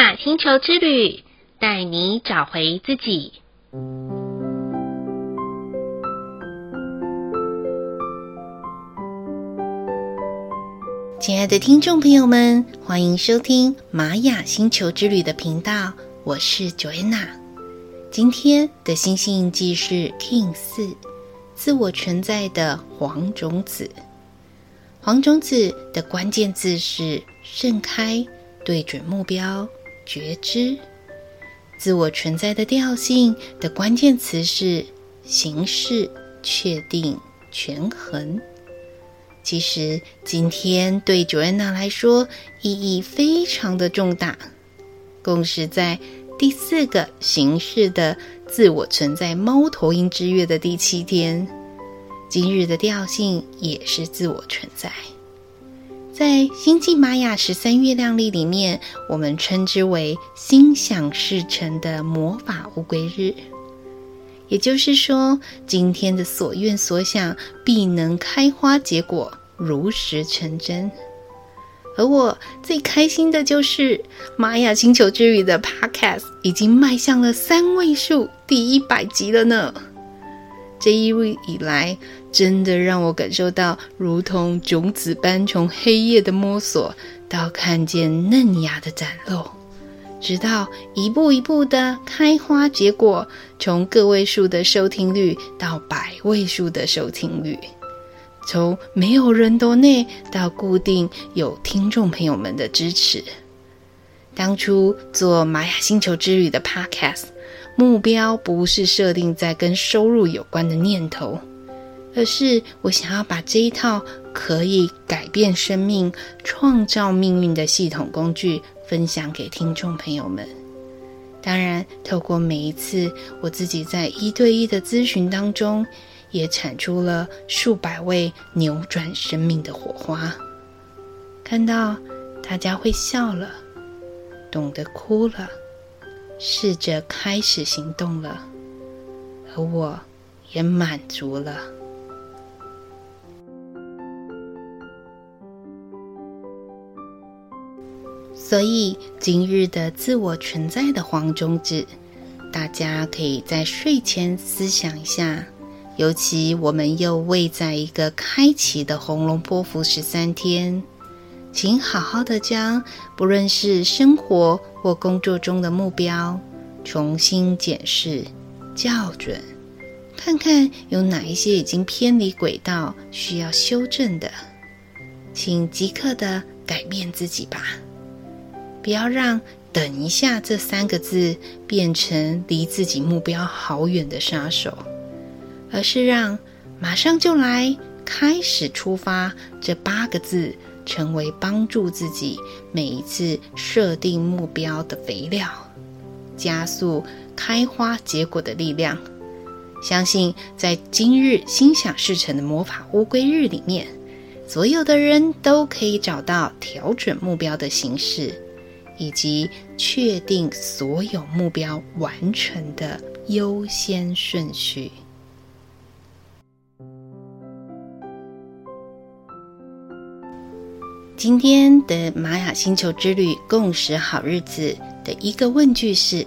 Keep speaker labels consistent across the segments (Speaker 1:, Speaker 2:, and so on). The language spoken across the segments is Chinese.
Speaker 1: 雅星球之旅，带你找回自己。亲爱的听众朋友们，欢迎收听玛雅星球之旅的频道，我是 Joanna。今天的星星印记是 King 四，自我存在的黄种子。黄种子的关键字是盛开、对准目标、觉知。自我存在的调性的关键词是形式、确定、权衡。其实今天对 Joanna 来说意义非常的重大，共识在第四个形式的自我存在猫头鹰之月的第七天。今日的调性也是自我存在，在星际玛雅十三月亮历里面，我们称之为心想事成的魔法乌龟日。也就是说，今天的所愿所想必能开花结果，如实成真。而我最开心的就是玛雅星球之旅的 Podcast 已经迈向了三位数第一百集了呢。这一路以来，真的让我感受到，如同种子般从黑夜的摸索到看见嫩芽的展露，直到一步一步的开花结果，从个位数的收听率到百位数的收听率，从没有人抖内到固定有听众朋友们的支持。当初做玛雅星球之旅的 Podcast。目标不是设定在跟收入有关的念头，而是我想要把这一套可以改变生命、创造命运的系统工具分享给听众朋友们。当然，透过每一次我自己在一对一的咨询当中，也产出了数百位扭转生命的火花。看到大家会笑了，懂得哭了。试着开始行动了，而我也满足了。所以今日的自我存在的黄种子，大家可以在睡前思想一下。尤其我们又位在一个开启的红龙波幅十三天。请好好的将不论是生活或工作中的目标重新检视、校准，看看有哪一些已经偏离轨道需要修正的，请即刻的改变自己吧！不要让“等一下”这三个字变成离自己目标好远的杀手，而是让“马上就来，开始出发”这八个字。成为帮助自己每一次设定目标的肥料，加速开花结果的力量。相信在今日心想事成的魔法乌龟日里面，所有的人都可以找到调整目标的形式，以及确定所有目标完成的优先顺序。今天的玛雅星球之旅共识好日子的一个问句是：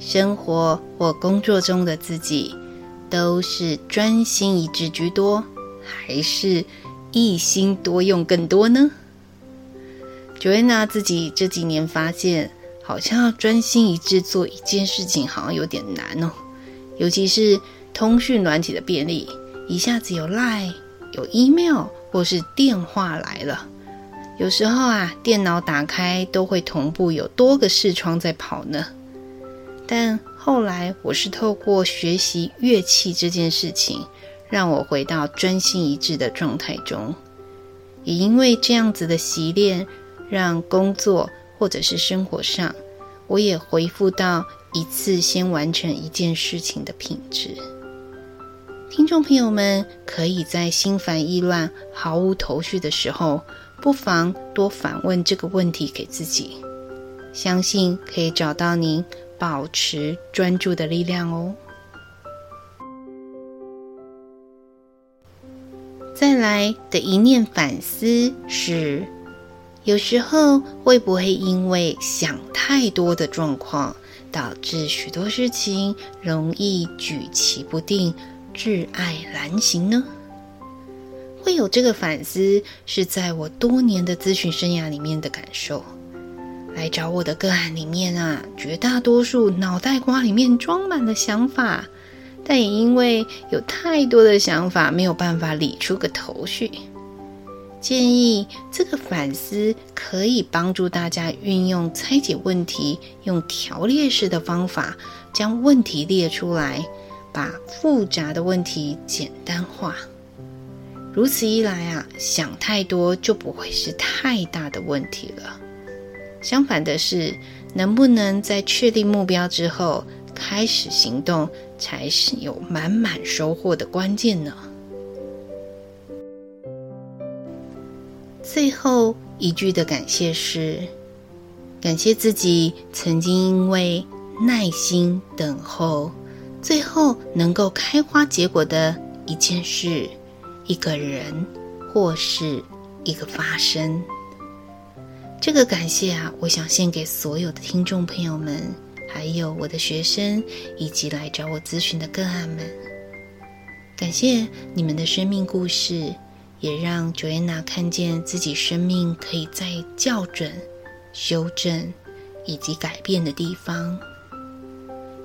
Speaker 1: 生活或工作中的自己，都是专心一致居多，还是一心多用更多呢？Joanna 自己这几年发现，好像要专心一致做一件事情，好像有点难哦。尤其是通讯软体的便利，一下子有 Line、有 Email 或是电话来了。有时候啊，电脑打开都会同步有多个视窗在跑呢。但后来我是透过学习乐器这件事情，让我回到专心一致的状态中。也因为这样子的习练，让工作或者是生活上，我也恢复到一次先完成一件事情的品质。听众朋友们，可以在心烦意乱、毫无头绪的时候，不妨多反问这个问题给自己，相信可以找到您保持专注的力量哦。再来的一念反思是：有时候会不会因为想太多的状况，导致许多事情容易举棋不定、挚爱难行呢？会有这个反思，是在我多年的咨询生涯里面的感受。来找我的个案里面啊，绝大多数脑袋瓜里面装满了想法，但也因为有太多的想法，没有办法理出个头绪。建议这个反思可以帮助大家运用拆解问题，用条列式的方法将问题列出来，把复杂的问题简单化。如此一来啊，想太多就不会是太大的问题了。相反的是，能不能在确定目标之后开始行动，才是有满满收获的关键呢？最后一句的感谢是：感谢自己曾经因为耐心等候，最后能够开花结果的一件事、一个人或是一个发生。这个感谢啊，我想献给所有的听众朋友们，还有我的学生以及来找我咨询的个案们。感谢你们的生命故事。也让 Joanna 看见自己生命可以再校准、修正以及改变的地方。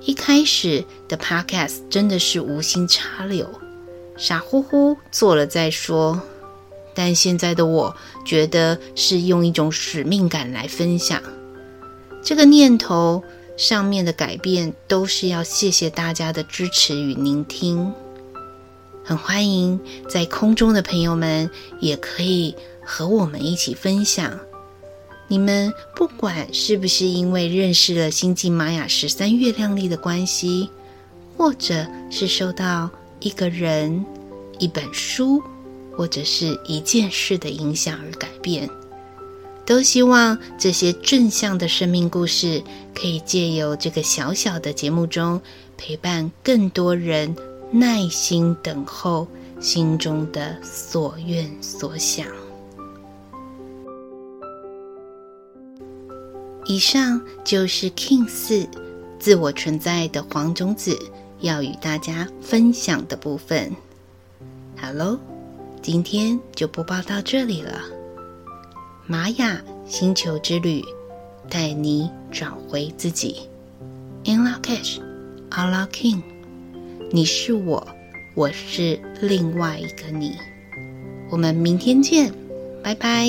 Speaker 1: 一开始的 Podcast 真的是无心插柳，傻乎乎做了再说。但现在的我觉得是用一种使命感来分享。这个念头上面的改变，都是要谢谢大家的支持与聆听。很欢迎在空中的朋友们，也可以和我们一起分享。你们不管是不是因为认识了星际玛雅十三月亮历的关系，或者是受到一个人、一本书，或者是一件事的影响而改变，都希望这些正向的生命故事，可以借由这个小小的节目中，陪伴更多人。耐心等候心中的所愿所想。以上就是 King 四自我存在的黄种子要与大家分享的部分。好喽，今天就播报到这里了。玛雅星球之旅，带你找回自己。In Lak'ech, Ala K'in。你是我，我是另外一个你。我们明天见，拜拜。